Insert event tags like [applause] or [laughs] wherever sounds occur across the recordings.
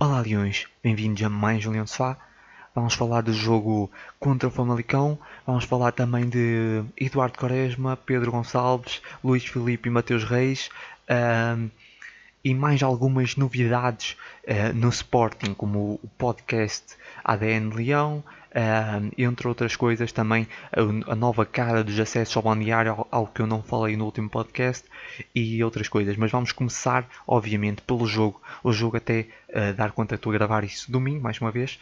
Olá Leões, bem-vindos a mais um Leão Sofá. Vamos falar do jogo contra o Famalicão, vamos falar também de Eduardo Quaresma, Pedro Gonçalves, Luís Filipe e Mateus Reis um, e mais algumas novidades uh, no Sporting, como o podcast ADN Leão, Uh, entre outras coisas, também a, a, nova cara dos acessos ao balneário, algo que eu não falei no último podcast, e outras coisas. Mas vamos começar, obviamente, pelo jogo. O jogo, até uh, dar conta, estou a gravar isso domingo, mais uma vez.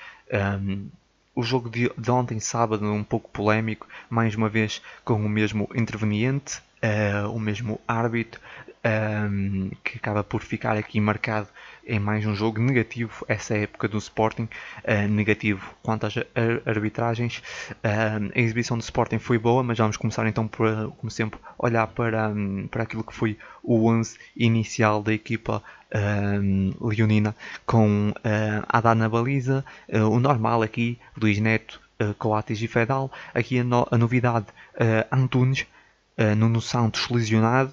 Um, o jogo de, de, ontem, sábado, um pouco polémico, mais uma vez com o mesmo interveniente, uh, o mesmo árbitro, um, que acaba por ficar aqui marcado em mais um jogo negativo essa época do Sporting, uh, negativo quanto às arbitragens. Uh, a exibição do Sporting foi boa, mas vamos começar então por, como sempre, olhar para, um, para aquilo que foi o 11 inicial da equipa um, leonina, com uh, Adá na baliza, uh, o normal aqui, Luís Neto, uh, Coates e Fedal. Aqui a, no, a novidade, Antunes, Nuno Santos lesionado,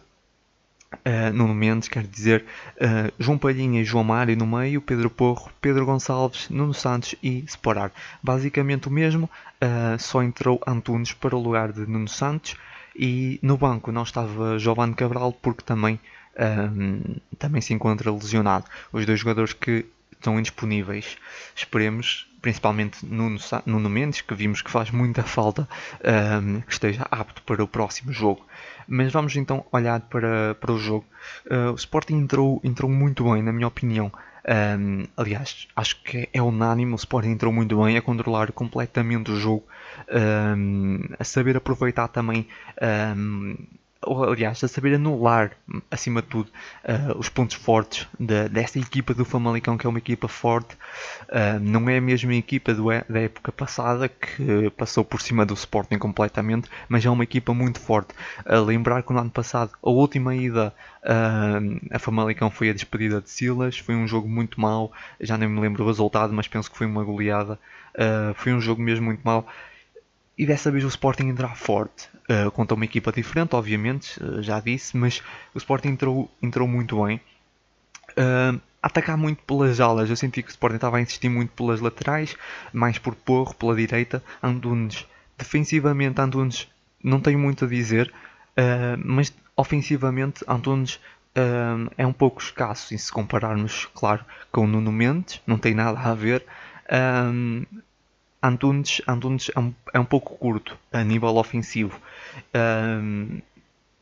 Uh, Nuno Mendes, quer dizer uh, João Palhinha e João Mário no meio, Pedro Porro, Pedro Gonçalves, Nuno Santos e Sporar. Basicamente o mesmo, uh, só entrou Antunes para o lugar de Nuno Santos e no banco não estava Giovanni Cabral porque também, também se encontra lesionado. Os dois jogadores que estão indisponíveis. Esperemos, principalmente Nuno, Nuno Mendes, que vimos que faz muita falta, que esteja apto para o próximo jogo. Mas vamos então olhar para, para o jogo. Uh, o Sporting entrou, entrou muito bem, na minha opinião. Um, aliás, acho que é unânime. O Sporting entrou muito bem a controlar completamente o jogo, um, a saber aproveitar também um, ou aliás, a saber anular, acima de tudo, uh, os pontos fortes de, desta equipa do Famalicão, que é uma equipa forte. Uh, não é a mesma equipa do, da época passada, que passou por cima do Sporting completamente, mas é uma equipa muito forte. Uh, lembrar que no ano passado, a última ida a Famalicão foi a despedida de Silas, foi um jogo muito mau, já nem me lembro o resultado, mas penso que foi uma goleada. foi um jogo mesmo muito mau e dessa vez o Sporting entrará forte uh, contra uma equipa diferente, obviamente, uh, já disse, mas o Sporting entrou, entrou muito bem. Uh, atacar muito pelas alas, eu senti que o Sporting estava a insistir muito pelas laterais, mais por Porro, pela direita. Antunes, defensivamente, Antunes não tenho muito a dizer, uh, mas ofensivamente, Antunes uh, é um pouco escasso, se compararmos, claro, com o Nuno Mendes, não tem nada a ver. Antunes, Antunes é, um, é um pouco curto a nível ofensivo. Um,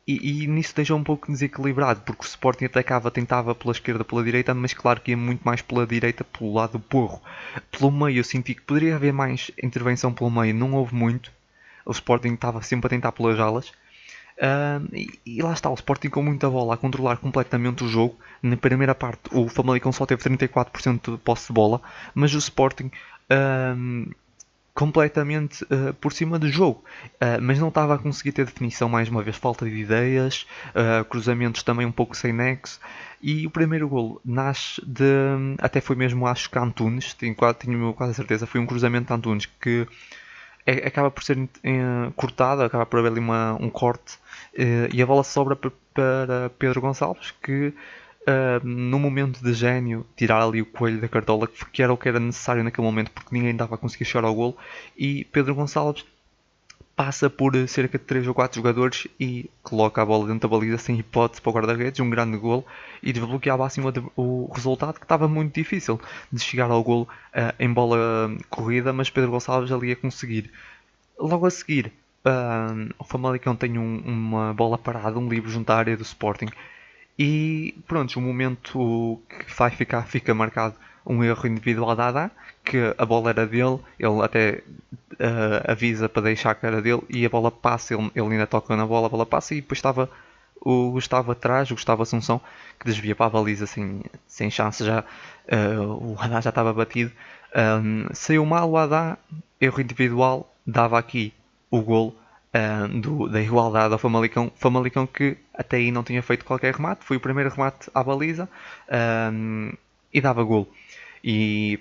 e, e, nisso deixa um pouco desequilibrado, porque o Sporting atacava, tentava pela esquerda, pela direita, mas claro que ia muito mais pela direita, pelo lado do porro. Pelo meio eu senti que poderia haver mais intervenção pelo meio, não houve muito. O Sporting estava sempre a tentar pelas alas. e, e, lá está, o Sporting com muita bola a controlar completamente o jogo. Na primeira parte, o Famalicão só teve 34% de posse de bola, mas o Sporting completamente uh, por cima do jogo, uh, mas não estava a conseguir ter definição mais uma vez, falta de ideias, uh, cruzamentos também um pouco sem nexo. E o primeiro gol nasce de. Até foi mesmo, acho que Antunes, tenho, tenho quase certeza, foi um cruzamento de Antunes que é, acaba por ser cortado, acaba por haver ali uma, um corte e a bola sobra para Pedro Gonçalves que uh, no momento de gênio, tirar ali o coelho da cartola, que era o que era necessário naquele momento, porque ninguém dava a conseguir chegar ao golo. E Pedro Gonçalves passa por cerca de 3 ou 4 jogadores e coloca a bola dentro da baliza sem hipótese para o guarda-redes, um grande golo e desbloqueava assim o resultado que estava muito difícil de chegar ao golo uh, em bola corrida, mas Pedro Gonçalves ali a conseguir. Logo a seguir, uh, o Famalicão tem um, uma bola parada, um livre junto à área do Sporting e pronto, o momento que vai ficar, fica marcado um erro individual da Adá, que a bola era dele, ele até uh, avisa para deixar que era dele e a bola passa, ele, ele ainda toca na bola, a bola passa e depois estava o Gustavo atrás, o Gustavo Assunção, que desvia para a baliza sem, sem chance já, uh, o Adá já estava batido. Um, saiu mal o Adá, erro individual, dava aqui o golo uh, do, da igualdade ao Famalicão. Famalicão que até aí não tinha feito qualquer remate, foi o primeiro remate à baliza uh, e dava gol. E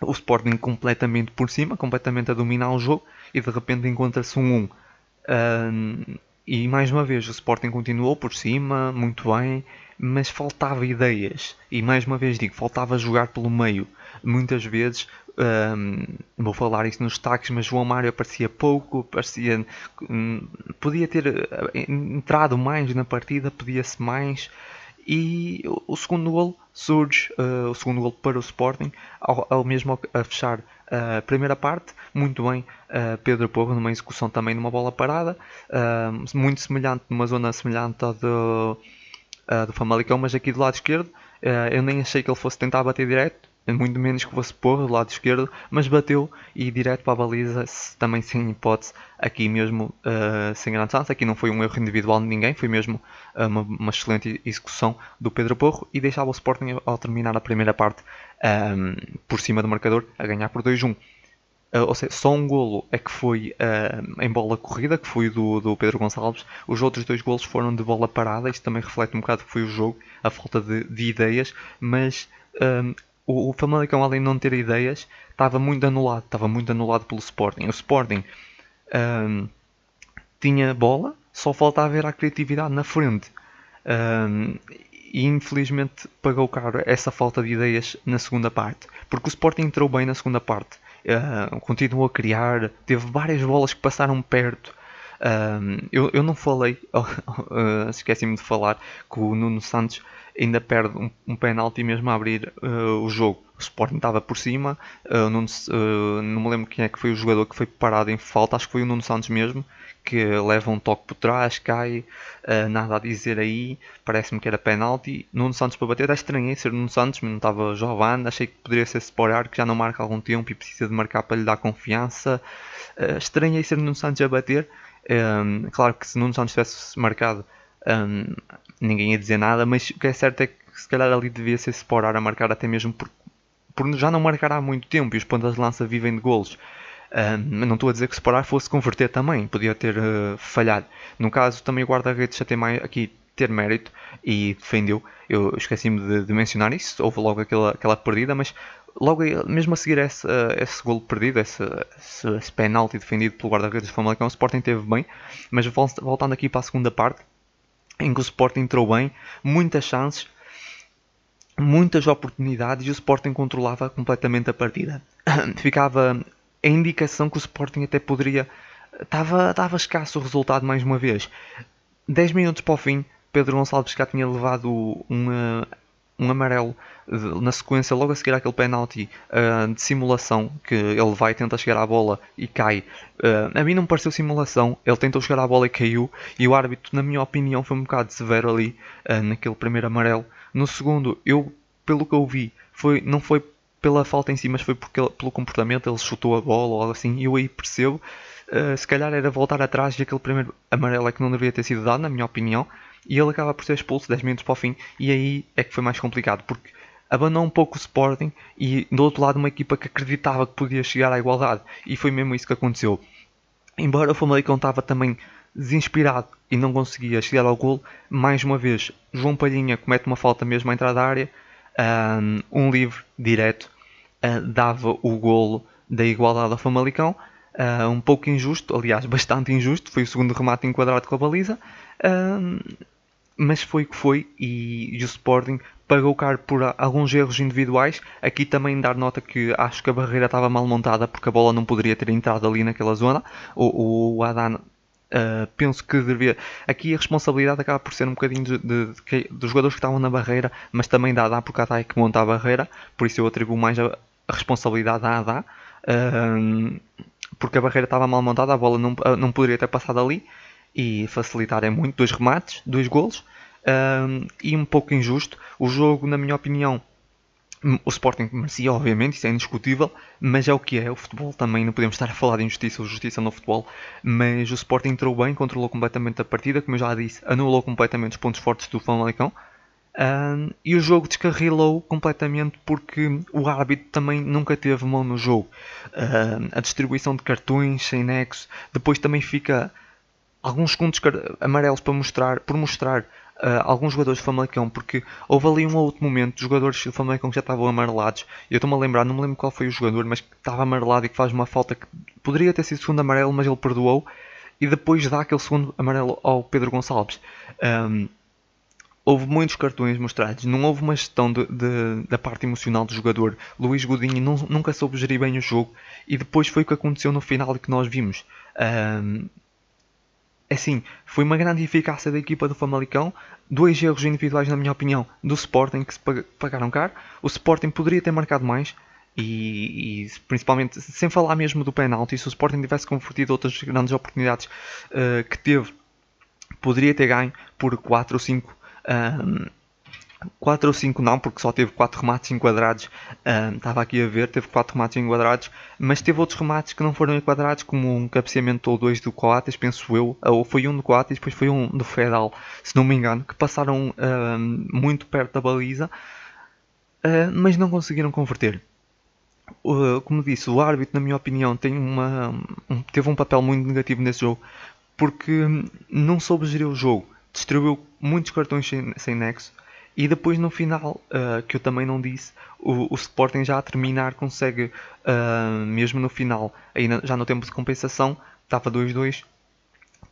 o Sporting completamente por cima, completamente a dominar o jogo e de repente encontra-se um 1. Uh, e mais uma vez o Sporting continuou por cima, muito bem, mas faltava ideias. E mais uma vez digo, faltava jogar pelo meio. Muitas vezes, um, vou falar isso nos destaques, mas João Mário aparecia pouco, parecia, um, podia ter eh, entrado mais na partida, podia-se mais. E o, segundo gol surge, uh, o segundo gol para o Sporting, ao, ao mesmo a fechar a primeira parte, muito bem, uh, Pedro Porro numa execução também numa bola parada, muito semelhante, numa zona semelhante à do, uh, do Famalicão, mas aqui do lado esquerdo, eu nem achei que ele fosse tentar bater direto, muito menos que fosse pôr do lado esquerdo, mas bateu e direto para a baliza, também sem hipótese, aqui mesmo uh, sem grande chance. Aqui não foi um erro individual de ninguém, foi mesmo uh, uma, uma, excelente execução do Pedro Porro e deixava o Sporting ao terminar a primeira parte um, por cima do marcador a ganhar por 2-1. Uh, eh, ou seja, só um golo é que foi em bola corrida, que foi do, do Pedro Gonçalves. Os outros dois golos foram de bola parada. Isto também reflete um bocado que foi o jogo, a falta de, de ideias, mas ehm, o, o Famalicão, além de não ter ideias, estava muito anulado, estava muito anulado pelo Sporting. O Sporting um, tinha bola, só faltava ver a criatividade na frente. Um, e infelizmente pagou caro essa falta de ideias na segunda parte, porque o Sporting entrou bem na segunda parte. Uh, continuou a criar, teve várias bolas que passaram perto. Eu, eu não falei, uh, [laughs] esqueci-me de falar que o Nuno Santos ainda perde um, um penalti mesmo a abrir uh, o jogo. O Sporting estava por cima, uh, não, uh, não me lembro quem é que foi o jogador que foi parado em falta, acho que foi o Nuno Santos mesmo, que leva um toque por trás, cai, nada a dizer aí, parece-me que era penalti. Nuno Santos para bater, até estranhei ser Nuno Santos, mas não estava jovem, achei que poderia ser Sporar, que já não marca algum tempo e precisa de marcar para lhe dar confiança. estranhei ser Nuno Santos a bater, claro que se Nuno Santos tivesse marcado um, ninguém ia dizer nada, mas o que é certo é que se calhar ali devia ser Sporar a marcar até mesmo por, por já não marcar há muito tempo e os pontas de lança vivem de golos. Um, não estou a dizer que Sporar fosse converter também, podia ter uh, falhado. No caso, também o guarda-redes tem mais aqui ter mérito e defendeu. Eu esqueci-me de, de, mencionar isso, houve logo aquela, aquela perdida, mas logo mesmo a seguir esse, esse golo perdido, esse, esse, esse penalti defendido pelo guarda-redes do Famalicão, o Sporting teve bem, mas voltando aqui para a segunda parte, em que o Sporting entrou bem, muitas chances, muitas oportunidades e o Sporting controlava completamente a partida. [coughs] Ficava a indicação que o Sporting até poderia. Estava, estava escasso o resultado mais uma vez. 10 minutos para o fim, Pedro Gonçalves já tinha levado uma, um amarelo na sequência, logo a seguir aquele penalti uh, de simulação que ele vai tentar chegar à bola e cai. Uh, a mim não me pareceu simulação, ele tentou chegar à bola e caiu. E o árbitro, na minha opinião, foi um bocado severo ali uh, naquele primeiro amarelo. No segundo, eu, pelo que eu vi, foi, não foi pela falta em si, mas foi porque pelo comportamento, ele chutou a bola ou algo assim. E eu aí percebo. se calhar era voltar atrás e aquele primeiro amarelo é que não deveria ter sido dado, na minha opinião e ele acaba por ser expulso 10 minutos para o fim e aí é que foi mais complicado porque abandonou um pouco o Sporting e do outro lado uma equipa que acreditava que podia chegar à igualdade e foi mesmo isso que aconteceu. Embora o Famalicão estava também desinspirado e não conseguia chegar ao gol, mais uma vez João Palhinha comete uma falta mesmo à entrada da área, um livre direto uh, dava o golo da igualdade ao Famalicão, uh, um pouco injusto, aliás [laughs] bastante injusto, foi o segundo remate enquadrado com a baliza, mas foi o que foi e, e o Sporting pagou caro por alguns erros individuais. Aqui também dar nota que acho que a barreira estava mal montada porque a bola não poderia ter entrado ali naquela zona. O, o Adan Uh, penso que devia. Aqui a responsabilidade acaba por ser um bocadinho de, de, de, dos jogadores que estavam na barreira, mas também da Adá, porque a Adá é que monta a barreira, por isso eu atribuo mais a, a responsabilidade à Adá, uh, porque a barreira estava mal montada, a bola não, não poderia ter passado ali e facilitar é muito. Dois remates, dois golos um, e um pouco injusto. O jogo, na minha opinião, o Sporting merecia, obviamente, isso é indiscutível, mas é o que é. O futebol também, não podemos estar a falar de injustiça ou justiça no futebol, mas o Sporting entrou bem, controlou completamente a partida, como eu já disse, anulou completamente os pontos fortes do Famalicão. Um, e o jogo descarrilou completamente porque o árbitro também nunca teve mão no jogo. Um, a distribuição de cartões sem nexo, depois também fica alguns segundos amarelos para mostrar, por mostrar uh, alguns jogadores do Famalicão, porque houve ali um outro momento de jogadores do Famalicão que já estavam amarelados. Eu estou-me a lembrar, não me lembro qual foi o jogador, mas que estava amarelado e que faz uma falta que poderia ter sido segundo amarelo, mas ele perdoou. e depois dá aquele segundo amarelo ao Pedro Gonçalves. Um, houve muitos cartões mostrados, não houve uma gestão de, de, da parte emocional do jogador. Luís Godinho não, nunca soube gerir bem o jogo e depois foi o que aconteceu no final que nós vimos. Um, assim, foi uma grande eficácia da equipa do Famalicão, dois erros individuais, na minha opinião, do Sporting que se pagaram caro. O Sporting poderia ter marcado mais. E, e, principalmente sem falar mesmo do penalti, se o Sporting tivesse convertido outras grandes oportunidades uh, que teve, poderia ter ganho por 4 ou 5 um, 4 ou 5 não, porque só teve 4 remates enquadrados. Estava aqui a ver, teve 4 remates enquadrados, mas teve outros remates que não foram enquadrados, como um cabeceamento ou dois do Coates, penso eu. Ou foi um do Coates, depois foi um do Fedal, se não me engano, que passaram muito perto da baliza, uh, mas não conseguiram converter. Uh, como disse, o árbitro, na minha opinião, tem uma, um, teve um papel muito negativo nesse jogo, porque não soube gerir o jogo distribuiu muitos cartões sem, sem nexo. E depois no final, uh, que eu também não disse, o, o Sporting já a terminar consegue, uh, mesmo no final, ainda já no tempo de compensação, estava 2-2,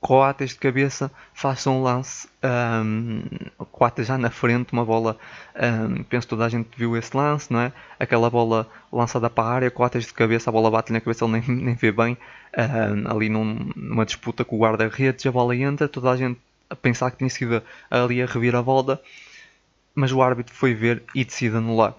Coates de cabeça, faça um lance, um, Coates já na frente, uma bola, um, penso toda a gente viu esse lance, não é? Aquela bola lançada para a área, Coates de cabeça, a bola bate na cabeça, ele nem, [laughs] nem vê bem, um, ali num, numa disputa com o guarda-redes, a bola entra, toda a gente a pensar que tinha sido ali a reviravolta, mas o árbitro foi ver e decide anular.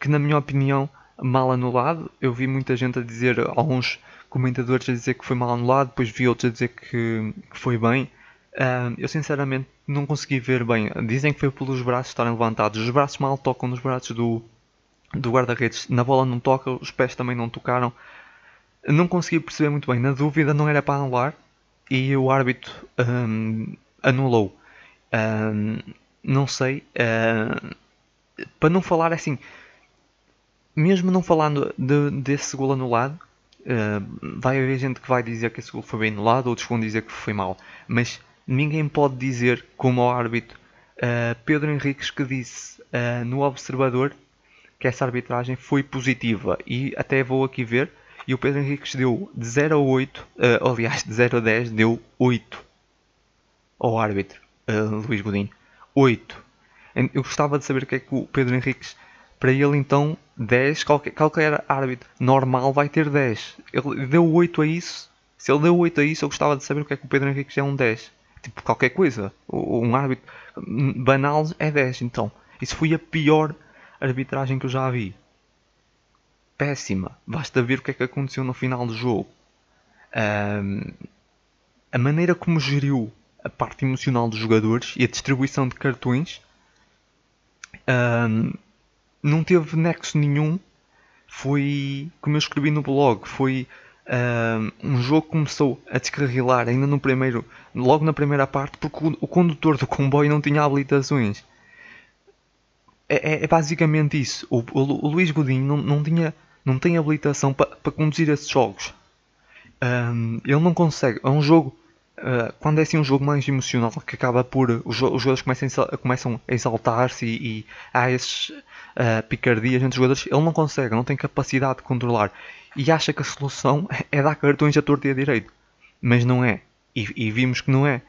Que na minha opinião, mal anulado. Eu vi muita gente a dizer, alguns comentadores a dizer que foi mal anulado, depois vi outros a dizer que, que foi bem. Uh, eu sinceramente não consegui ver bem. Dizem que foi pelos braços estarem levantados. Os braços mal tocam nos braços do, do guarda-redes. Na bola não toca, os pés também não tocaram. Não consegui perceber muito bem. Na dúvida não era para anular. E o árbitro um, anulou. Uh, não sei. Uh, para não falar assim, mesmo não falando de, desse gol anulado, uh, vai haver gente que vai dizer que esse gol foi bem anulado, outros vão dizer que foi mal. Mas ninguém pode dizer, como o árbitro uh, Pedro Henriques, que disse no Observador que essa arbitragem foi positiva. E até vou aqui ver. E o Pedro Henriques deu de 0 a 8, aliás, de 0 a 10, deu 8 ao árbitro Luís Godinho. 8. Eu gostava de saber o que é que o Pedro Henriques, para ele então 10, qualquer, qualquer árbitro normal vai ter 10. Ele deu 8 a isso. Se ele deu 8 a isso, eu gostava de saber o que é que o Pedro Henriques é um 10. Tipo, qualquer coisa. Um árbitro banal é 10, então. Isso foi a pior arbitragem que eu já vi. Péssima. Basta ver o que é que aconteceu no final do jogo. Um, a maneira como geriu a parte emocional dos jogadores e a distribuição de cartões um, não teve nexo nenhum. Foi, como eu escrevi no blog, foi um, um jogo que começou a descarrilar ainda no primeiro, logo na primeira parte, porque o, o condutor do comboio não tinha habilitações. É, é, é basicamente isso. O, o, o, Luís Godinho não, não, tinha, não tem habilitação para pa conduzir esses jogos. Um, ele não consegue. É um jogo Uh, quando é assim um jogo mais emocional que acaba por os, os jogadores começam, começam a exaltar-se e, e, há esses uh, picardias entre os jogadores, ele não consegue, não tem capacidade de controlar e acha que a solução é dar cartões a torto e a direito, mas não é, e, e vimos que não é.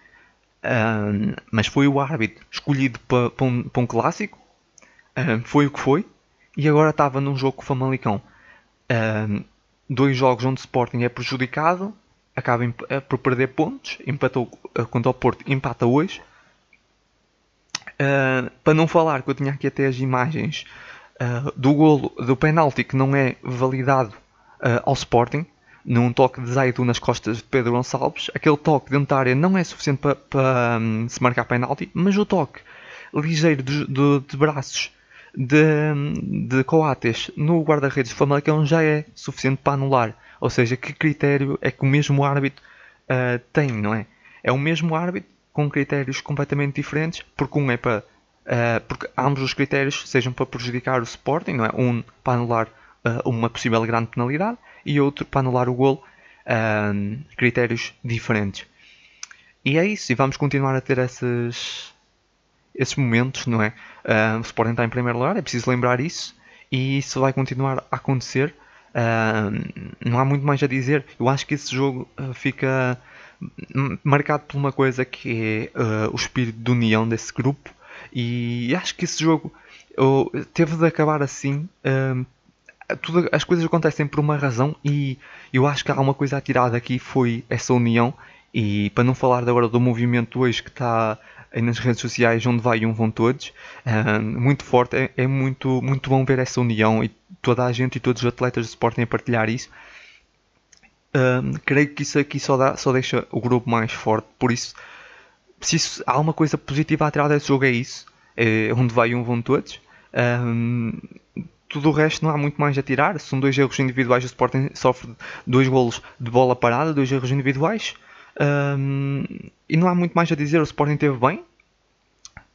Uh, mas foi o árbitro escolhido para, um, um, clássico, foi o que foi, e agora estava num jogo com o Famalicão. dois jogos onde o Sporting é prejudicado acaba eh, por perder pontos, empatou eh, contra o Porto, empata hoje. Uh, para não falar que eu tinha aqui até as imagens uh, do golo do penalti que não é validado uh, ao Sporting, num toque de Zaidu nas costas de Pedro Gonçalves. Aquele toque dentro da área não é suficiente para, um, se marcar penalti, mas o toque ligeiro de, de, de braços de, de Coates no guarda-redes do Famalicão já é suficiente para anular. Ou seja, que critério é que o mesmo árbitro uh, tem, não é? É o mesmo árbitro com critérios completamente diferentes, porque um é para. Uh, porque ambos os critérios sejam para prejudicar o Sporting, não é? Um para anular uh, uma possível grande penalidade e outro para anular o gol. critérios diferentes. E é isso, e vamos continuar a ter esses, esses momentos, não é? o Sporting está em primeiro lugar, é preciso lembrar isso, e isso vai continuar a acontecer Uh, não há muito mais a dizer. Eu acho que esse jogo uh, fica marcado por uma coisa que é uh, o espírito de união desse grupo e acho que esse jogo uh, teve de acabar assim. Uh, tudo, as coisas acontecem por uma razão e eu acho que há uma coisa a tirar daqui foi essa união e para não falar agora do movimento hoje que está nas redes sociais onde vai um vão todos uh, muito forte é, é, muito muito bom ver essa união e toda a gente e todos os atletas do Sporting a partilhar isso uh, creio que isso aqui só, dá, só deixa o grupo mais forte por isso se isso, há uma coisa positiva a tirar desse jogo é isso é onde vai um vão todos uh, tudo o resto não há muito mais a tirar. São dois erros individuais. O Sporting sofre dois golos de bola parada, dois erros individuais. Um, e não há muito mais a dizer. O Sporting teve bem.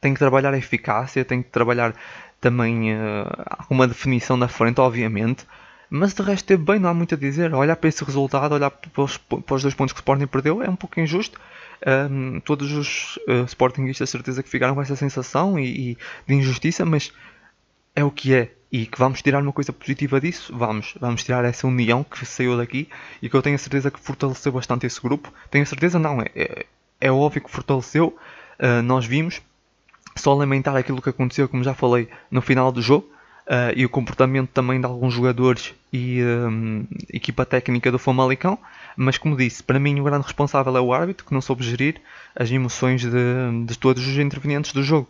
Tem que trabalhar a eficácia, tem que trabalhar também uh, uma definição da frente, obviamente. Mas de resto teve bem, não há muito a dizer. Olhar para esse resultado, olhar para os, para os dois pontos que o Sporting perdeu é um pouco injusto. Um, todos os uh, Sportingistas, certeza que ficaram com essa sensação e, e de injustiça, mas é o que é e que vamos tirar uma coisa positiva disso, vamos, vamos tirar essa união que saiu daqui e que eu tenho a certeza que fortaleceu bastante esse grupo. Tenho a certeza, não, é, é, é óbvio que fortaleceu. Uh, nós vimos, só lamentar aquilo que aconteceu, como já falei, no final do jogo uh, e o comportamento também de alguns jogadores e um, equipa técnica do Famalicão. Mas, como disse, para mim o grande responsável é o árbitro que não soube gerir as emoções de, de todos os intervenientes do jogo.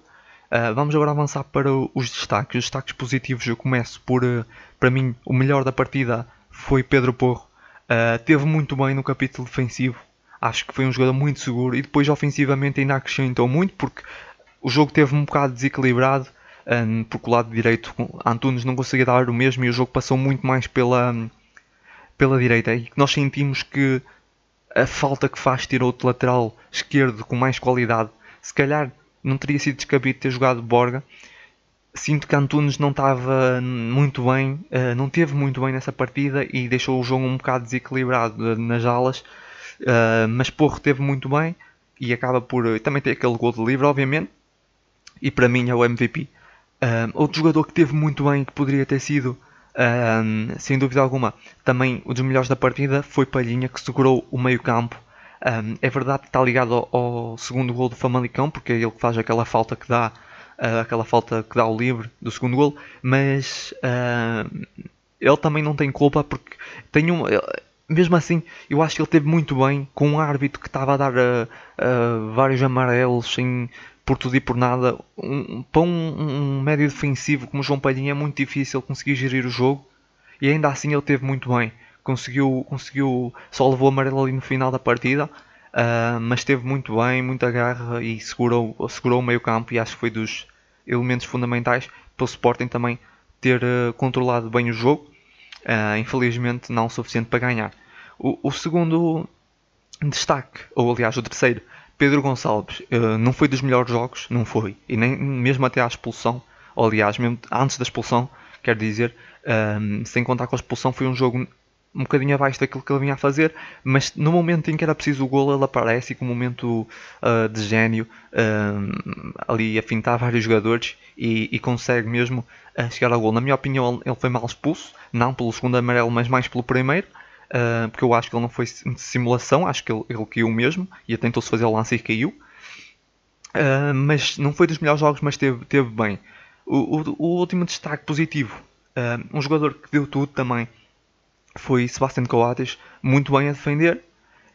Uh, vamos agora avançar para os destaques. Os destaques positivos eu começo por, uh, para mim, o melhor da partida foi Pedro Porro. Uh, teve muito bem no capítulo defensivo. Acho que foi um jogador muito seguro e depois ofensivamente ainda acrescentou muito porque o jogo teve um bocado desequilibrado. Um, porque o lado direito Antunes não conseguia dar o mesmo e o jogo passou muito mais pela, pela direita. E nós sentimos que a falta que faz ter outro lateral esquerdo com mais qualidade, se calhar não teria sido descabido ter jogado Borga. Sinto que Antunes não estava muito bem, uh, não teve muito bem nessa partida e deixou o jogo um bocado desequilibrado nas alas. Uh, mas Porro teve muito bem e acaba por também ter aquele gol de livre, obviamente. E para mim é o MVP. outro jogador que teve muito bem, que poderia ter sido, sem dúvida alguma, também um dos melhores da partida, foi Palhinha, que segurou o meio-campo um, é verdade que está ligado ao, ao, segundo gol do Famalicão, porque é ele que faz aquela falta que dá, uh, aquela falta que dá o livre do segundo gol, mas uh, ele também não tem culpa porque tem um. Mesmo assim, eu acho que ele teve muito bem com um árbitro que estava a dar uh, vários amarelos sem, por tudo e por nada. Um, para um, um médio defensivo como João Palhinha é muito difícil conseguir gerir o jogo e ainda assim ele teve muito bem conseguiu, conseguiu só levou amarelo ali no final da partida, uh, mas esteve muito bem, muita garra e segurou, segurou o meio campo e acho que foi dos elementos fundamentais para o Sporting também ter uh, controlado bem o jogo, uh, infelizmente não o suficiente para ganhar. O, o, segundo destaque, ou aliás o terceiro, Pedro Gonçalves, não foi dos melhores jogos, não foi, e nem mesmo até à expulsão, ou aliás, mesmo antes da expulsão, quer dizer, sem contar com a expulsão, foi um jogo um bocadinho abaixo daquilo que ele vinha a fazer, mas no momento em que era preciso o gol, ele aparece com um momento uh, de gênio uh, ali a fintar vários jogadores e, e consegue mesmo uh, chegar ao gol. Na minha opinião, ele foi mal expulso, não pelo segundo amarelo, mas mais pelo primeiro. porque eu acho que ele não foi simulação, acho que ele, ele caiu mesmo e tentou-se fazer o lance e caiu. mas não foi dos melhores jogos, mas teve, teve bem. O, o, o último destaque positivo, um jogador que deu tudo também, foi Sebastian Coates muito bem a defender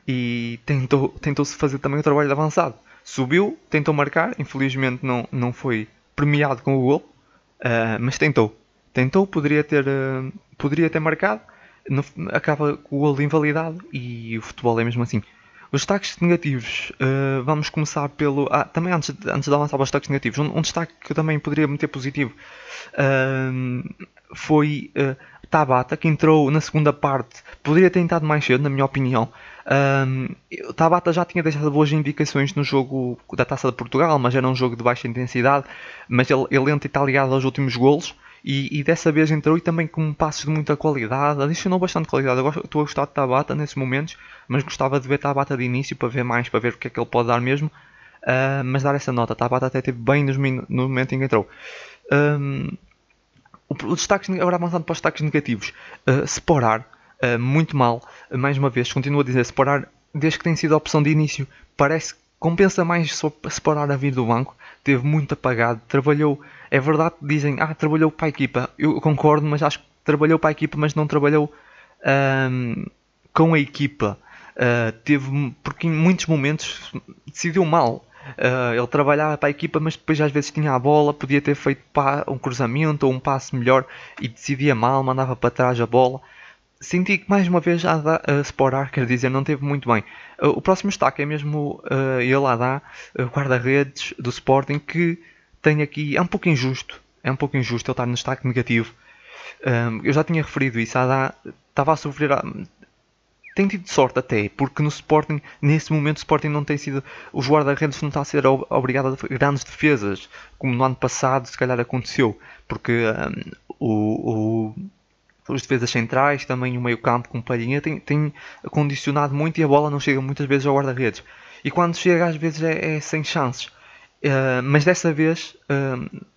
e tentou, tentou-se fazer também o trabalho de avançado. Subiu, tentou marcar, infelizmente não, não foi premiado com o gol, uh, mas tentou. Tentou, poderia ter, uh, poderia ter marcado, no, acaba com o gol invalidado e o futebol é mesmo assim. Os destaques negativos, uh, vamos começar pelo. Ah, também antes, antes de avançar para os destaques negativos, um, um destaque que eu também poderia meter positivo foi Tabata, que entrou na segunda parte, poderia ter entrado mais cedo, na minha opinião. Um, Tabata já tinha deixado boas indicações no jogo da Taça de Portugal, mas era um jogo de baixa intensidade. Mas ele, ele entra e está ligado aos últimos golos. E, e, dessa vez entrou e também com passos de muita qualidade, adicionou bastante qualidade. Eu estou a gostar de Tabata nesses momentos, mas gostava de ver Tabata de início para ver mais, para ver o que é que ele pode dar mesmo. Uh, mas dar essa nota, Tabata até teve bem no momento em que entrou. Um, os destaques, agora avançando para os destaques negativos. Uh, separar, uh, muito mal. Uh, mais uma vez, continuo a dizer, separar desde que tem sido a opção de início, parece que compensa mais separar a vir do banco. Teve muito apagado, trabalhou. É verdade dizem, ah, trabalhou para a equipa. Eu concordo, mas acho que trabalhou para a equipa, mas não trabalhou um, com a equipa. Teve, porque em muitos momentos decidiu mal. Uh, ele trabalhava para a equipa, mas depois às vezes tinha a bola, podia ter feito um cruzamento ou um passe melhor e decidia mal, mandava para trás a bola. Senti que mais uma vez a, a Sporar, quer dizer, não teve muito bem. Uh, o próximo destaque é mesmo uh, ele, Adá, uh, guarda-redes do Sporting, que tem aqui. É um pouco injusto. É um pouco injusto ele estar no destaque negativo. eu já tinha referido isso. Adá estava a sofrer tem tido sorte até, porque no Sporting, nesse momento, o Sporting não tem sido. Os guarda-redes não está a ser obrigado a grandes defesas, como no ano passado, se calhar aconteceu, porque um, o, o, os defesas centrais, também o meio-campo com palhinha, tem, tem condicionado muito e a bola não chega muitas vezes ao guarda-redes. E quando chega, às vezes é, é sem chances. Uh, mas dessa vez. Uh,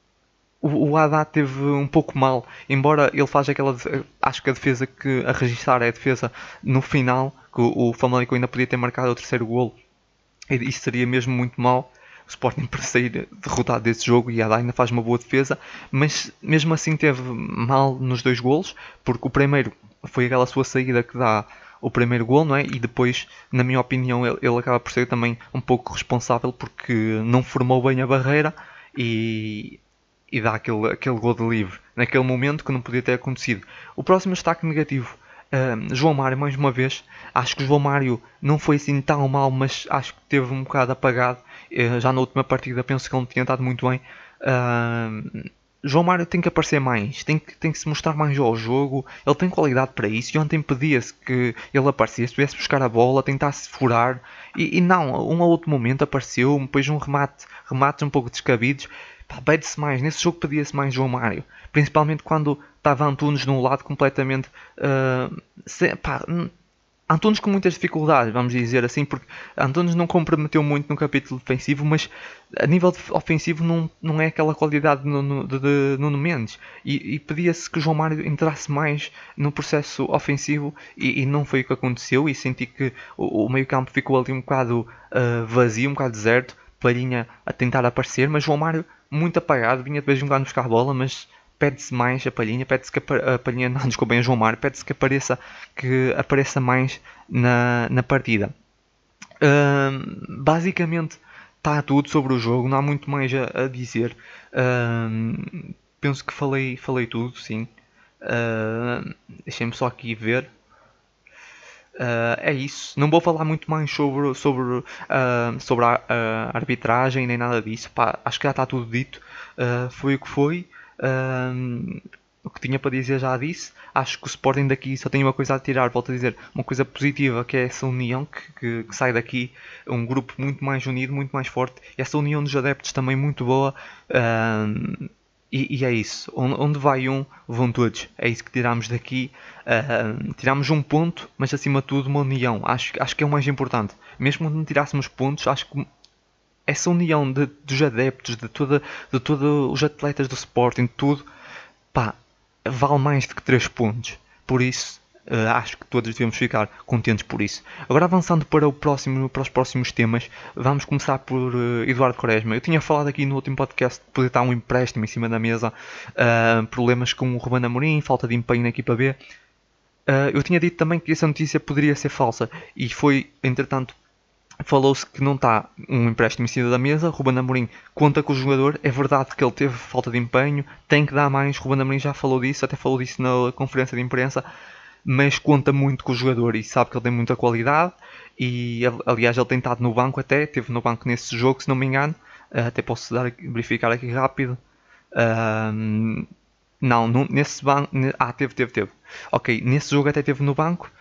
o, Haddad teve um pouco mal, embora ele faça aquela. Acho que a defesa que a registrar é a defesa no final, que o, Famalicão ainda podia ter marcado o terceiro golo. Isso seria mesmo muito mal. O Sporting para sair derrotado desse jogo e a Haddad ainda faz uma boa defesa, mas mesmo assim teve mal nos dois golos, porque o primeiro foi aquela sua saída que dá o primeiro gol, não é? E depois, na minha opinião, ele, ele acaba por ser também um pouco responsável porque não formou bem a barreira e e dá aquele, aquele gol de livre naquele momento que não podia ter acontecido. O próximo destaque negativo, João Mário, mais uma vez, acho que o João Mário não foi assim tão mal, mas acho que teve um bocado apagado. Uh, já na última partida penso que ele tinha estado muito bem. Uh, João Mário tem que aparecer mais, tem que, tem que se mostrar mais ao jogo, ele tem qualidade para isso. E ontem pedia-se que ele aparecesse, viesse buscar a bola, tentasse furar, e, e não, um ou outro momento apareceu, depois um remate, remates um pouco descabidos pede-se mais. Nesse jogo pedia-se mais João Mário. Principalmente quando estava Antunes num lado completamente. Uh, se, pá, Antunes com muitas dificuldades, vamos dizer assim, porque Antunes não comprometeu muito no capítulo defensivo, mas a nível ofensivo não, não é aquela qualidade de, Nuno Mendes. E, e pedia-se que João Mário entrasse mais no processo ofensivo e, e, não foi o que aconteceu. E senti que o, o meio-campo ficou ali um bocado uh, vazio, um bocado deserto. Palhinha a tentar aparecer, mas João Mário muito apagado, vinha de vez em quando buscar bola, mas pede-se mais a palhinha, pede-se que a palhinha, [laughs] não, desculpa, em João Mário, pede-se que apareça, que apareça mais na, na partida. Basicamente está tudo sobre o jogo, não há muito mais a, a dizer. Penso que falei, falei tudo, sim. Uh, Deixem-me só aqui ver. Uh, é isso. Não vou falar muito mais sobre, sobre, uh, sobre a, arbitragem nem nada disso. Pá, acho que já está tudo dito. Uh, foi o que foi. o que tinha para dizer já disse. Acho que o Sporting daqui só tem uma coisa a tirar. Volto a dizer, uma coisa positiva que é essa união que, que, que sai daqui. Um grupo muito mais unido, muito mais forte. E essa união dos adeptos também muito boa. E, e, é isso. Onde vai um, vão todos. É isso que tiramos daqui. Uh, tiramos um ponto, mas acima de tudo uma união. Acho, acho que é o mais importante. Mesmo quando não tirássemos pontos, acho que essa união de, dos adeptos, de, toda, de todos os atletas do Sporting, tudo, pá, vale mais do que 3 pontos. Por isso, Uh, acho que todos devemos ficar contentes por isso. Agora avançando para, o próximo, para os próximos temas, vamos começar por uh, Eduardo Quaresma. Eu tinha falado aqui no último podcast que podia estar um empréstimo em cima da mesa, uh, problemas com o Ruben Amorim, falta de empenho na equipa B. eu tinha dito também que essa notícia poderia ser falsa e foi, entretanto, falou-se que não está um empréstimo em cima da mesa. Ruben Amorim conta com o jogador. É verdade que ele teve falta de empenho, tem que dar mais. Ruben Amorim já falou disso, até falou disso na conferência de imprensa mas conta muito com o jogador e sabe que ele tem muita qualidade. E aliás, ele tem estado no banco até, teve no banco nesse jogo, se não me engano. Uh, até posso dar, verificar aqui rápido. Não, nesse banco. Ah, teve, teve, teve. Ok, nesse jogo até teve no banco.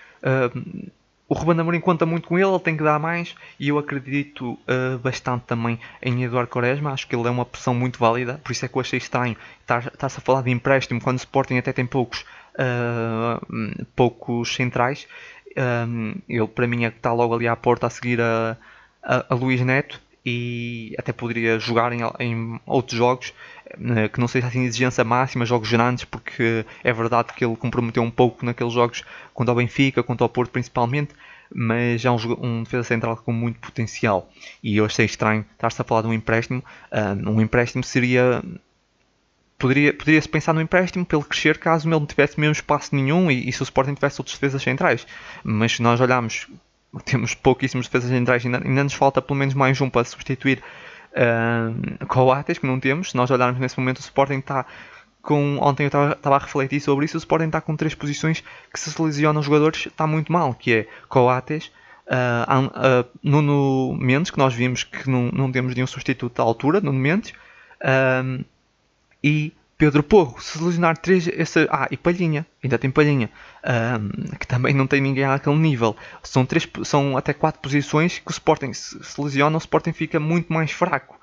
O Ruben Amorim conta muito com ele, ele tem que dar mais e eu acredito uh, bastante também em Eduardo Quaresma, acho que ele é uma opção muito válida, por isso é que eu achei estranho estar-se a falar de empréstimo quando o Sporting até tem poucos uh, poucos centrais. Um, ele para mim é que está logo ali à porta a seguir a, a, a Luís Neto e até poderia jogar em, em, outros jogos eh, que não sei se assim exigência máxima, jogos grandes, porque é verdade que ele comprometeu um pouco naqueles jogos contra o Benfica, contra o Porto principalmente, mas é um, um, defesa central com muito potencial. E eu achei estranho estar-se a falar de um empréstimo. Um empréstimo seria. Poderia, poderia-se pensar no empréstimo ele crescer caso ele não tivesse mesmo espaço nenhum e, e se o Sporting tivesse outras defesas centrais. Mas se nós olharmos, [laughs] temos pouquíssimos defesas centrais, ainda, ainda nos falta pelo menos mais um para substituir uh, Coates, que não temos. Se nós olharmos nesse momento, o Sporting está com. Ontem eu estava a refletir sobre isso. O Sporting está com três posições que, se lesionam os jogadores, está muito mal: que é Coates, uh, uh, Nuno Mendes, que nós vimos que não, não temos nenhum substituto à altura, Nuno Mendes, uh, e Pedro Porro, se lesionar três. Essa, ah, e Palhinha, ainda tem Palhinha, que também não tem ninguém àquele nível. São, três, são até quatro posições que o Sporting, se, lesiona, o Sporting fica muito mais fraco.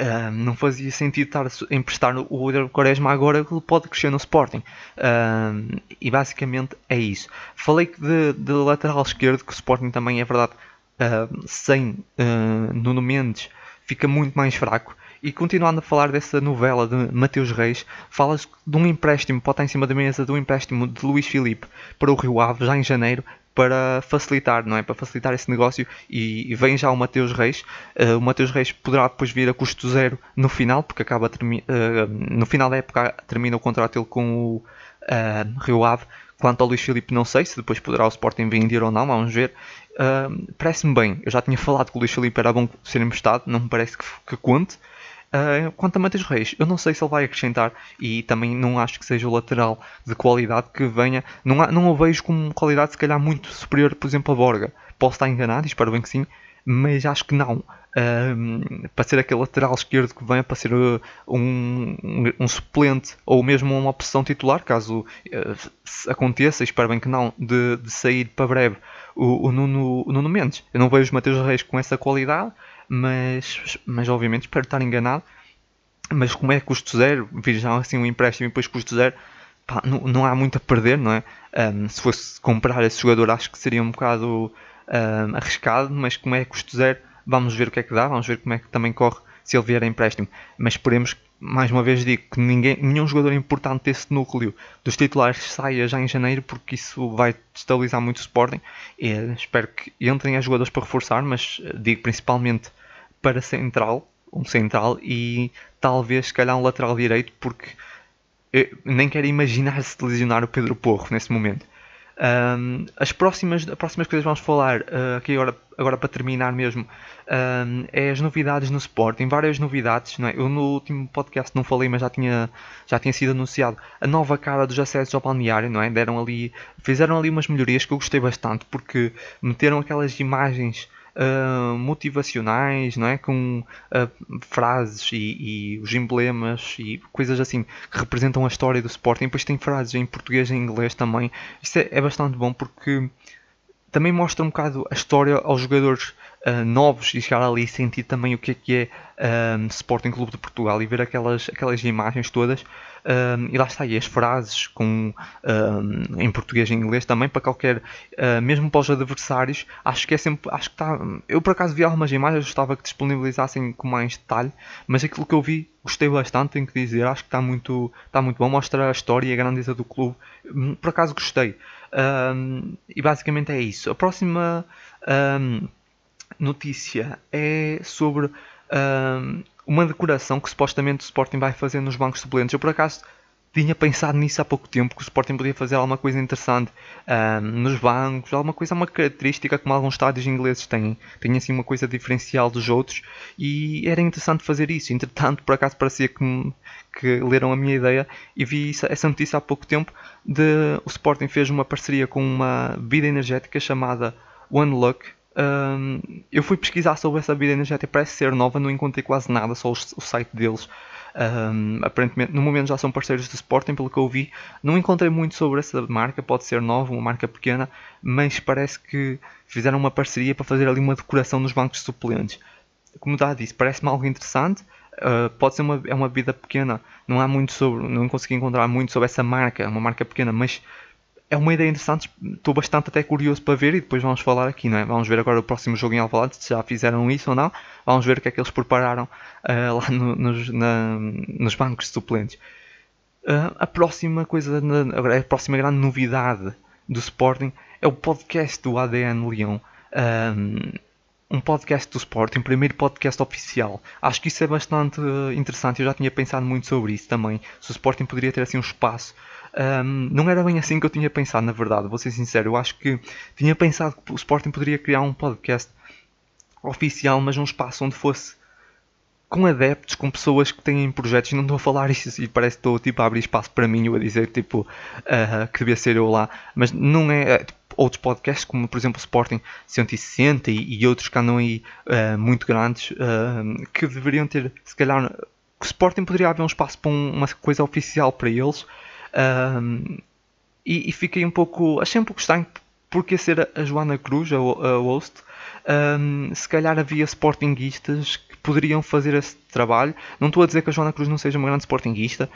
Uh, não fazia sentido estar a emprestar o William Quaresma agora que ele pode crescer no Sporting. Uh, e basicamente é isso. Falei de, de, lateral esquerdo, que o Sporting também é verdade, uh, sem Nuno Mendes, fica muito mais fraco. E continuando a falar dessa novela de Mateus Reis, fala-se de um empréstimo, pode estar em cima da mesa, de um empréstimo de Luís Filipe para o Rio Ave já em janeiro, para facilitar, não é? Para facilitar esse negócio e, vem já o Mateus Reis. Uh, o Mateus Reis poderá depois vir a custo zero no final, porque acaba uh, no final da época termina o contrato ele com o uh, Rio Ave. Quanto ao Luís Filipe, não sei se depois poderá o Sporting vender ou não, vamos ver. Parece-me bem, eu já tinha falado que o Luís Filipe era bom ser emprestado, não me parece que, que conte. Uh, quanto a Matheus Reis, eu não sei se ele vai acrescentar e também não acho que seja o lateral de qualidade que venha. Não, não o vejo com qualidade se calhar muito superior, por exemplo, a Borga. Posso estar enganado, espero bem que sim, mas acho que não. Para ser aquele lateral esquerdo que venha para ser uh, um, um, um, suplente ou mesmo uma opção titular, caso uh, aconteça, espero bem que não, de, de sair para breve o, o, Nuno, o Nuno Mendes. Eu não vejo o Matheus Reis com essa qualidade mas, mas obviamente espero estar enganado. Mas como é custo zero, vir já assim um empréstimo e depois custo zero, pá, não, não, há muito a perder, não é? Um, se fosse comprar esse jogador, acho que seria um bocado um, arriscado, mas como é custo zero, vamos ver o que é que dá, vamos ver como é que também corre se ele vier a empréstimo. Mas esperemos, mais uma vez digo, que ninguém, nenhum jogador importante desse núcleo dos titulares saia já em janeiro, porque isso vai destabilizar muito o Sporting. E, espero que entrem as jogadores para reforçar, mas eh, digo principalmente para central, um central e talvez se calhar um lateral direito, porque nem quero imaginar se lesionar o Pedro Porro nesse momento. Um, as, próximas, as próximas coisas que vamos falar uh, aqui agora, agora para terminar mesmo um, é as novidades no Sporting, várias novidades. Não é? Eu no último podcast não falei, mas já tinha, já tinha sido anunciado a nova cara dos acessos ao balneário, não é? Deram ali, fizeram ali umas melhorias que eu gostei bastante porque meteram aquelas imagens uh, motivacionais, não é? Com uh, frases e, e, os emblemas e coisas assim que representam a história do Sporting. Depois tem frases em português e em inglês também. Isso é, é bastante bom porque também mostra um bocado a história aos jogadores uh, novos e chegar ali e sentir também o que é que é Sporting Clube de Portugal e ver aquelas, aquelas imagens todas um, e lá está, e as frases com, um, em português e inglês também para qualquer, uh, mesmo para os adversários, acho que é sempre, acho que está, eu por acaso vi algumas imagens, gostava que disponibilizassem com mais detalhe, mas aquilo que eu vi gostei bastante, tenho que dizer, acho que está muito, está muito bom, mostra a história e a grandeza do clube, hum, por acaso gostei. Um, e basicamente é isso. A próxima notícia é sobre uma decoração que supostamente o Sporting vai fazer nos bancos suplentes. Eu por acaso tinha pensado nisso há pouco tempo, que o Sporting podia fazer alguma coisa interessante nos bancos, alguma coisa, uma característica como alguns estádios ingleses têm. Tem assim uma coisa diferencial dos outros e era interessante fazer isso. Entretanto, por acaso parecia que, que leram a minha ideia e vi essa notícia há pouco tempo de o Sporting fez uma parceria com uma bebida energética chamada One Look um, eu fui pesquisar sobre essa bebida energética, parece ser nova, não encontrei quase nada, só o, o site deles. Um, aparentemente, no momento já são parceiros do Sporting, pelo que eu vi. Não encontrei muito sobre essa marca, pode ser nova, uma marca pequena, mas parece que fizeram uma parceria para fazer ali uma decoração nos bancos suplentes. Como já disse, parece-me algo interessante. Uh, pode ser uma, é uma bebida pequena, não há muito sobre, não consegui encontrar muito sobre essa marca, uma marca pequena, mas é uma ideia interessante, estou bastante até curioso para ver e depois vamos falar aqui, não é? Vamos ver agora o próximo jogo em Alvalade, se já fizeram isso ou não. Vamos ver o que é que eles prepararam uh, lá no, nos, na, nos bancos suplentes. Uh, a próxima coisa, a próxima grande novidade do Sporting é o podcast do ADN Leão. Um, um podcast do Sporting, primeiro podcast oficial. Acho que isso é bastante uh, interessante. Eu já tinha pensado muito sobre isso também. Se o Sporting poderia ter assim um espaço. Um, não era bem assim que eu tinha pensado, na verdade, vou ser sincero. Eu acho que tinha pensado que o Sporting poderia criar um podcast oficial, mas um espaço onde fosse com adeptos, com pessoas que têm projetos, não estou a falar isso e parece que estou tipo, a abrir espaço para mim ou a dizer tipo, uh, que devia ser eu lá, mas não é. Tipo, outros podcasts, como por exemplo o Sporting 160 e, e outros que andam aí uh, muito grandes, uh, que deveriam ter, se calhar, o Sporting poderia haver um espaço para um, uma coisa oficial para eles. E, e, fiquei um pouco, achei um pouco estranho porque ser a Joana Cruz, a, a host, um, se calhar havia sportinguistas que poderiam fazer esse trabalho. Não estou a dizer que a Joana Cruz não seja uma grande sportinguista.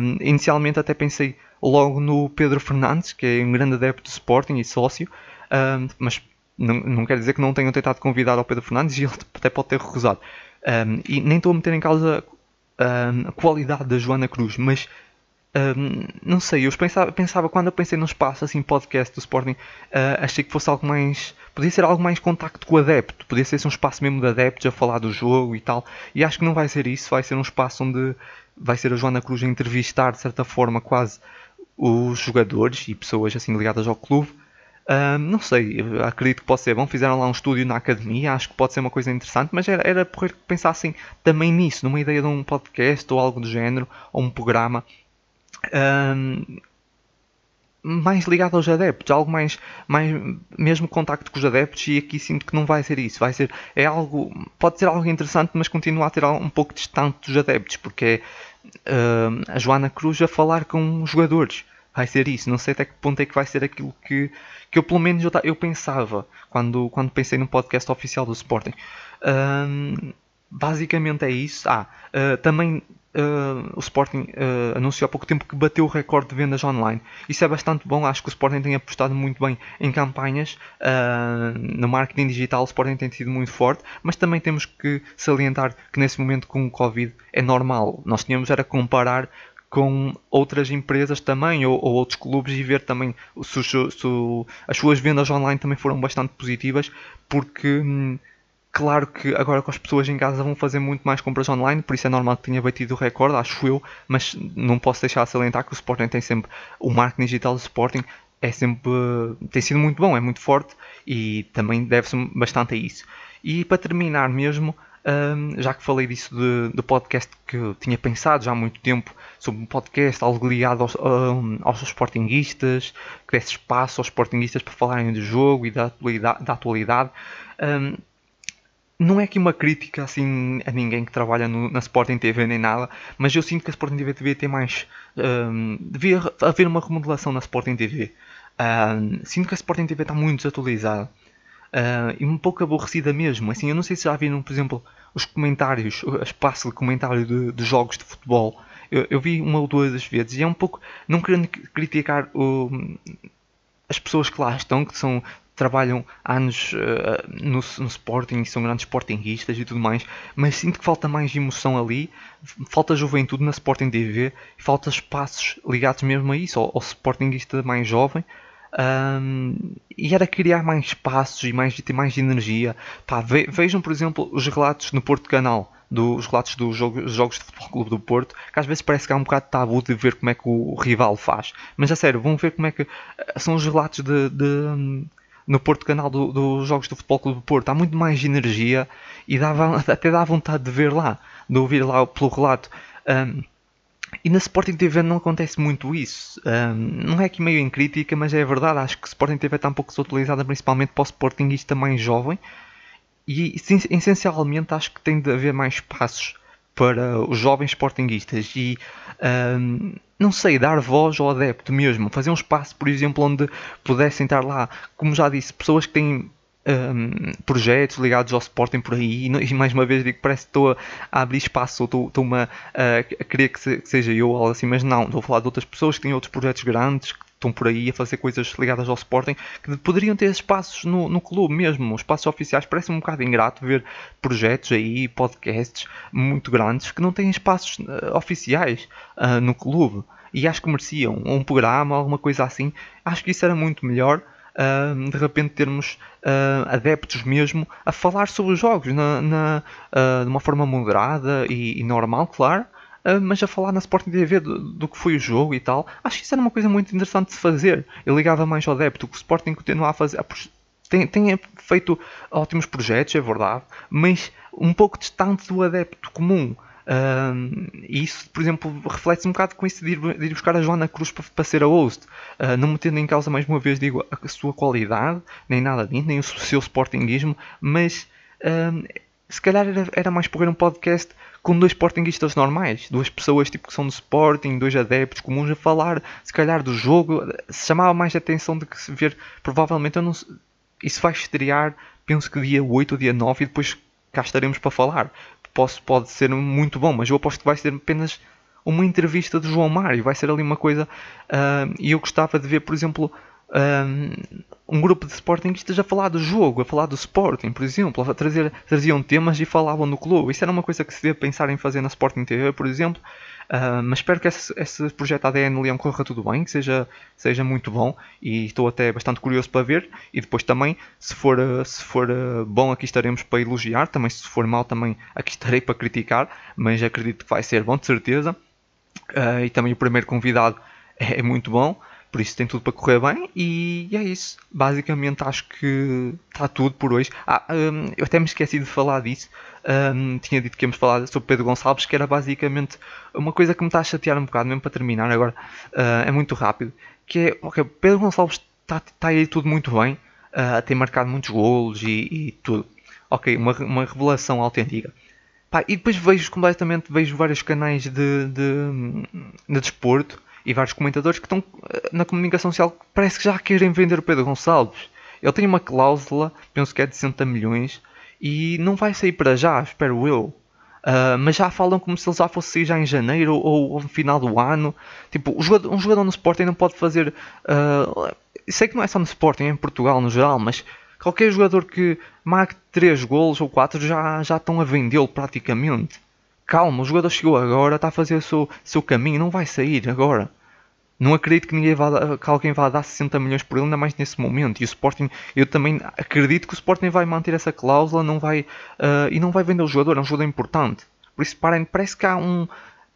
Um, inicialmente até pensei logo no Pedro Fernandes, que é um grande adepto do Sporting e sócio, um, mas não, não quer dizer que não tenham tentado convidar ao Pedro Fernandes e [laughs] ele até pode ter recusado. e nem estou a meter em causa a qualidade da Joana Cruz, mas um, não sei, eu pensava, pensava, quando eu pensei no espaço assim podcast do Sporting, uh, achei que fosse algo mais. Podia ser algo mais contacto com o adepto, podia ser um espaço mesmo de adeptos a falar do jogo e tal. E acho que não vai ser isso, vai ser um espaço onde vai ser a Joana Cruz a entrevistar de certa forma quase os jogadores e pessoas assim ligadas ao clube. Um, não sei, acredito que pode ser bom. Fizeram lá um estúdio na academia, acho que pode ser uma coisa interessante, mas era, era por que pensassem também nisso, numa ideia de um podcast ou algo do género, ou um programa um, mais ligado aos adeptos, algo mais, mais mesmo contacto com os adeptos e aqui sinto que não vai ser isso, vai ser é algo, pode ser algo interessante, mas continua a ter um pouco distante dos adeptos, porque é a Joana Cruz a falar com os jogadores, vai ser isso, não sei até que ponto é que vai ser aquilo que, que eu pelo menos eu, eu pensava quando, quando pensei no podcast oficial do Sporting. Basicamente é isso. Ah, uh, também uh, o Sporting uh, anunciou há pouco tempo que bateu o recorde de vendas online. Isso é bastante bom, acho que o Sporting tem apostado muito bem em campanhas. No marketing digital o Sporting tem sido muito forte, mas também temos que salientar que nesse momento com o Covid é normal. Nós tínhamos era comparar com outras empresas também ou, ou, outros clubes e ver também se, se, se, as suas vendas online também foram bastante positivas porque hum, Claro que agora com as pessoas em casa vão fazer muito mais compras online, por isso é normal que tenha batido o recorde, acho eu, mas não posso deixar de salientar que o Sporting tem sempre, o marketing digital do Sporting é sempre, tem sido muito bom, é muito forte e também deve-se bastante a isso. E para terminar mesmo, um, já que falei disso de, do podcast que eu tinha pensado já há muito tempo sobre um podcast, algo ligado aos, um, aos sportinguistas, que desse espaço aos sportinguistas para falarem do jogo e da atualidade, da atualidade um, não é aqui uma crítica assim a ninguém que trabalha no, na Sporting TV nem nada, mas eu sinto que a Sporting TV devia ter mais. Um, devia haver uma remodelação na Sporting TV. Um, sinto que a Sporting TV está muito desatualizada uh, e um pouco aborrecida mesmo. Assim, eu não sei se já viram, por exemplo, os comentários, o espaço de comentário de, de jogos de futebol. Eu, eu, vi uma ou duas vezes e é um pouco. Não querendo criticar o, as pessoas que lá estão, que são trabalham anos uh, no, no Sporting, são grandes Sportingistas e tudo mais, mas sinto que falta mais emoção ali, falta juventude na Sporting TV, falta espaços ligados mesmo a isso, ao, ao Sportingista mais jovem. Um, e era criar mais espaços e mais, ter mais energia. Pá, ve, vejam, por exemplo, os relatos no Porto Canal dos relatos dos jogos, jogos de Futebol Clube do Porto, que às vezes parece que há um bocado de tabu de ver como é que o rival faz. Mas a sério, vão ver como é que eh, são os relatos de, de no Porto Canal dos do Jogos do Futebol Clube do Porto. Há muito mais energia e dava, [laughs] até dá vontade de ver lá, de ouvir lá pelo relato. Um, e na Sporting TV não acontece muito isso. Um, não é aqui meio em crítica, mas é verdade. Acho que Sporting TV está um pouco desatualizada, principalmente para o Sportingista mais jovem. E essencialmente acho que tem de haver mais espaços para os jovens Sportingistas. E um, não sei, dar voz ao adepto mesmo, fazer um espaço, por exemplo, onde pudessem estar lá, como já disse, pessoas que têm um, projetos ligados ao Sporting por aí, e, mais uma vez digo, parece que estou a, abrir espaço, ou estou, a, a, querer que, se, que, seja eu ou assim, mas não, estou a falar de outras pessoas que têm outros projetos grandes, que estão por aí a fazer coisas ligadas ao Sporting, que poderiam ter espaços no, no clube mesmo, espaços oficiais, parece um bocado ingrato ver projetos aí, podcasts muito grandes, que não têm espaços uh, oficiais uh, no clube. e acho que mereciam um programa, alguma coisa assim. Acho que isso era muito melhor. Uh, de repente termos uh, adeptos mesmo a falar sobre os jogos na, na uh, de uma forma moderada e, e normal, claro, mas a falar na Sporting TV do, do, que foi o jogo e tal. Acho que isso era uma coisa muito interessante de se fazer. Eu ligava mais ao adepto, o que o Sporting continua a fazer. Tem, tem feito ótimos projetos, é verdade, mas um pouco distante do adepto comum. Uh, e isso, por exemplo, reflete-se um bocado com isso de ir, de ir buscar a Joana Cruz para, para ser a host, uh, não metendo em causa mais uma vez digo, a sua qualidade, nem nada disso, nem o seu sportinguismo, mas uh, se calhar era, era mais por um podcast com dois sportinguistas normais, duas pessoas tipo que são do Sporting, dois adeptos comuns a falar, se calhar do jogo, se chamava mais a atenção de que se ver, provavelmente eu não isso vai estrear, penso que dia 8 ou dia 9 e depois cá estaremos para falar posso, pode ser muito bom, mas eu aposto que vai ser apenas uma entrevista de João Mário, vai ser ali uma coisa. Uh, e eu gostava de ver, por exemplo, uh, um grupo de Sportingistas a falar do jogo, a falar do Sporting, por exemplo, a trazer, traziam temas e falavam do clube. Isso era uma coisa que se devia pensar em fazer na Sporting TV, por exemplo. Uh, mas espero que esse, esse, projeto ADN Leão corra tudo bem, que seja, seja muito bom e estou até bastante curioso para ver. E depois também, se for, se for uh, bom, aqui estaremos para elogiar. Também, se for mal, também aqui estarei para criticar. Mas acredito que vai ser bom, de certeza. Uh, e também o primeiro convidado é, é muito bom. Por isso tem tudo para correr bem e é isso. Basicamente acho que está tudo por hoje. Ah, um, eu até me esqueci de falar disso. Um, tinha dito que íamos falar sobre Pedro Gonçalves, que era basicamente uma coisa que me está a chatear um bocado, mesmo para terminar agora. Uh, é muito rápido. Que é, ok, Pedro Gonçalves está tá aí tudo muito bem. Uh, tem marcado muitos golos e, e tudo. Ok, uma, uma revelação autêntica. Pá, e depois vejo completamente, vejo vários canais de, de, de desporto e vários comentadores que estão eh, na comunicação social que parece que já querem vender o Pedro Gonçalves. Ele tem uma cláusula, penso que é de 60 milhões, e não vai sair para já, espero eu. Uh, mas já falam como se ele já fosse sair já em janeiro ou, ou no final do ano. Tipo, um jogador, um jogador no Sporting não pode fazer. Uh, sei que não é só no Sporting, é em Portugal no geral, mas qualquer jogador que marque 3 golos ou 4 já, já estão a vendê-lo praticamente. Calma, o jogador chegou agora, está a fazer o seu, seu caminho, não vai sair agora. Não acredito que, ninguém vá, que alguém vá dar 60 milhões por ele, ainda mais nesse momento. E o Sporting, eu também acredito que o Sporting vai manter essa cláusula não vai, uh, e não vai vender o jogador, é um jogador importante. Por isso, parem, parece que há um,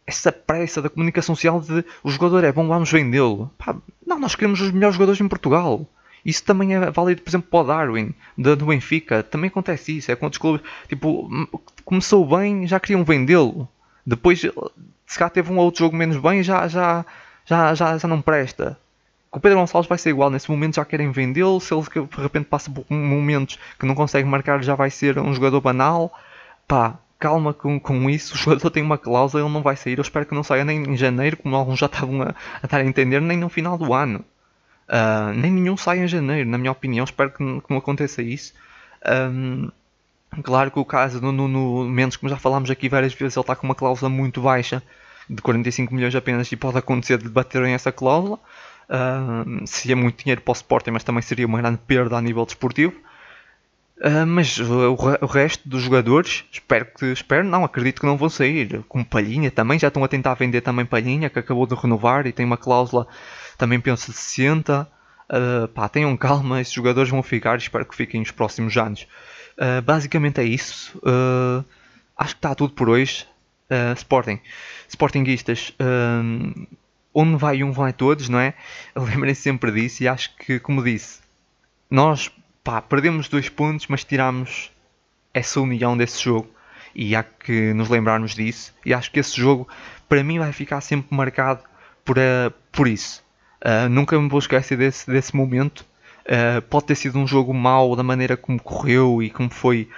essa pressa da comunicação social de o jogador é bom, vamos vendê-lo. Não, nós queremos os melhores jogadores em Portugal. Isso também é válido, por exemplo, para o Darwin, do, Benfica. Também acontece isso. É com outros clubes. Tipo, começou bem, já queriam vendê-lo. Depois, se cá teve um outro jogo menos bem, já, já, já, já, já não presta. Com o Pedro Gonçalves vai ser igual, nesse momento já querem vendê-lo, se ele de repente passa por momentos que não consegue marcar já vai ser um jogador banal. Pá, calma com, com isso, o jogador tem uma cláusula, ele não vai sair, eu espero que não saia nem em janeiro, como alguns já estavam a, a estar a entender, nem no final do ano. Uh, nem nenhum sai em janeiro, na minha opinião, espero que, que não aconteça isso. Um, claro que o caso do Nuno Mendes, como já falámos aqui várias vezes, ele está com uma cláusula muito baixa, de 45 milhões apenas e pode acontecer de baterem essa cláusula. Uh, seria muito dinheiro para o Sporting, mas também seria uma grande perda a nível desportivo. Uh, mas o, o, resto dos jogadores, espero que espero, não, acredito que não vão sair. Como Palhinha também, já estão a tentar vender também Palhinha, que acabou de renovar e tem uma cláusula também penso de 60. Uh, pá, tenham calma, esses jogadores vão ficar, espero que fiquem nos próximos anos. Uh, basicamente é isso. Uh, acho que está tudo por hoje. Uh, Sporting, Sportinguistas, uh, onde vai um vai todos, não é? [laughs] Lembrem-se sempre disso e acho que, como disse, nós pá, perdemos dois pontos, mas tiramos essa união desse jogo e há que nos lembrarmos disso. E acho que esse jogo, para mim, vai ficar sempre marcado por, uh, por isso. Uh, nunca me vou esquecer desse, desse momento. Uh, pode ter sido um jogo mau da maneira como correu e como foi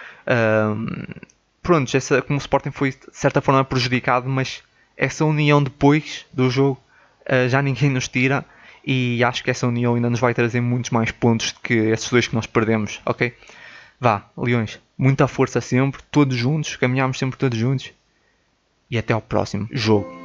pronto, essa, como o Sporting foi de certa forma prejudicado, mas essa união depois do jogo uh, já ninguém nos tira e acho que essa união ainda nos vai trazer muitos mais pontos do que esses dois que nós perdemos, ok? Vá, Leões, muita força sempre, todos juntos, caminhamos sempre todos juntos e até ao próximo jogo.